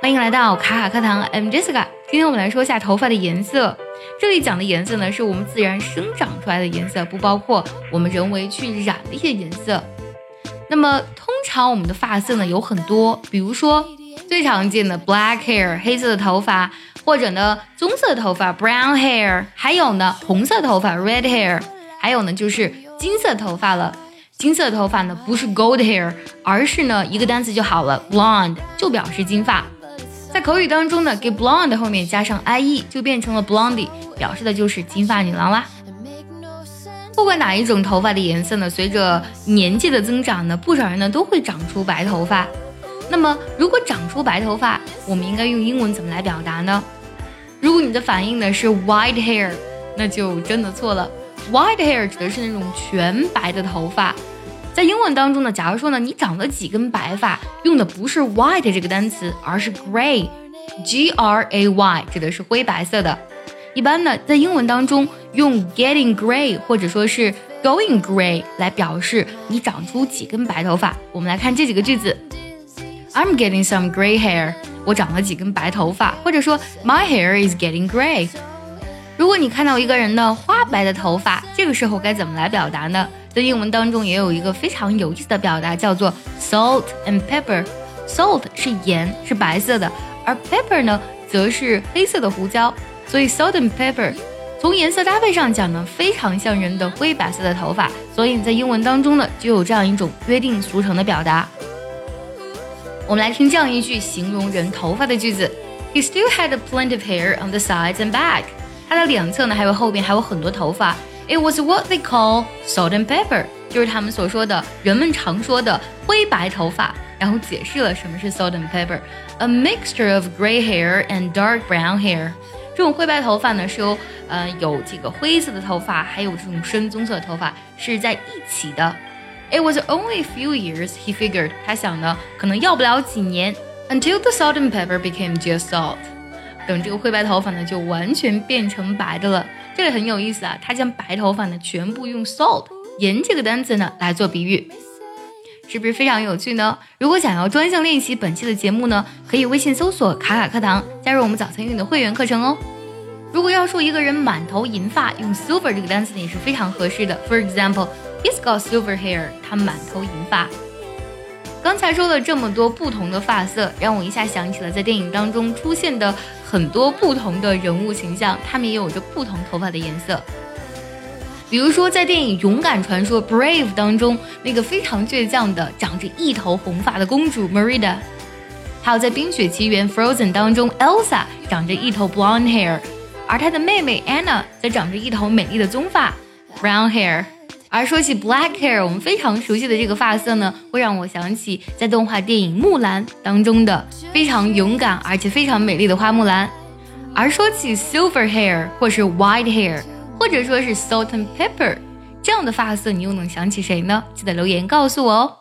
欢迎来到卡卡课堂，I'm Jessica。今天我们来说一下头发的颜色。这里讲的颜色呢，是我们自然生长出来的颜色，不包括我们人为去染的一些颜色。那么通常我们的发色呢有很多，比如说最常见的 black hair 黑色的头发，或者呢棕色头发 brown hair，还有呢红色头发 red hair，还有呢就是金色头发了。金色头发呢不是 gold hair，而是呢一个单词就好了，blonde 就表示金发。在口语当中呢，给 blonde 后面加上 ie 就变成了 blondie，表示的就是金发女郎啦。不管哪一种头发的颜色呢，随着年纪的增长呢，不少人呢都会长出白头发。那么如果长出白头发，我们应该用英文怎么来表达呢？如果你的反应呢是 white hair，那就真的错了。white hair 指的是那种全白的头发。在英文当中呢，假如说呢，你长了几根白发，用的不是 white 这个单词，而是 gray，g r a y，指的是灰白色的。一般呢，在英文当中用 getting gray 或者说是 going gray 来表示你长出几根白头发。我们来看这几个句子：I'm getting some gray hair，我长了几根白头发，或者说 My hair is getting gray。如果你看到一个人的花白的头发，这个时候该怎么来表达呢？在英文当中也有一个非常有意思的表达，叫做 salt and pepper。salt 是盐，是白色的，而 pepper 呢，则是黑色的胡椒。所以 salt and pepper 从颜色搭配上讲呢，非常像人的灰白色的头发。所以在英文当中呢，就有这样一种约定俗成的表达。我们来听这样一句形容人头发的句子：He still had plenty of hair on the sides and back。他的两侧呢，还有后边还有很多头发。It was what they call salt and pepper，就是他们所说的人们常说的灰白头发。然后解释了什么是 salt and pepper，a mixture of gray hair and dark brown hair。这种灰白头发呢，是由呃有这个灰色的头发，还有这种深棕色的头发是在一起的。It was only a few years, he figured。他想呢，可能要不了几年，until the salt and pepper became just salt。 等这个灰白头发呢，就完全变成白的了。这个很有意思啊，他将白头发呢全部用 salt 盐这个单词呢来做比喻，是不是非常有趣呢？如果想要专项练习本期的节目呢，可以微信搜索卡卡课堂，加入我们早餐英语的会员课程哦。如果要说一个人满头银发，用 silver 这个单词呢也是非常合适的。For example, he's got silver hair，他满头银发。刚才说了这么多不同的发色，让我一下想起了在电影当中出现的很多不同的人物形象，他们也有着不同头发的颜色。比如说在电影《勇敢传说》（Brave） 当中，那个非常倔强的、长着一头红发的公主 Merida；还有在《冰雪奇缘》（Frozen） 当中，Elsa 长着一头 blonde hair，而她的妹妹 Anna 则长着一头美丽的棕发 （brown hair）。而说起 black hair，我们非常熟悉的这个发色呢，会让我想起在动画电影《木兰》当中的非常勇敢而且非常美丽的花木兰。而说起 silver hair 或是 white hair，或者说是 salt and pepper 这样的发色，你又能想起谁呢？记得留言告诉我哦。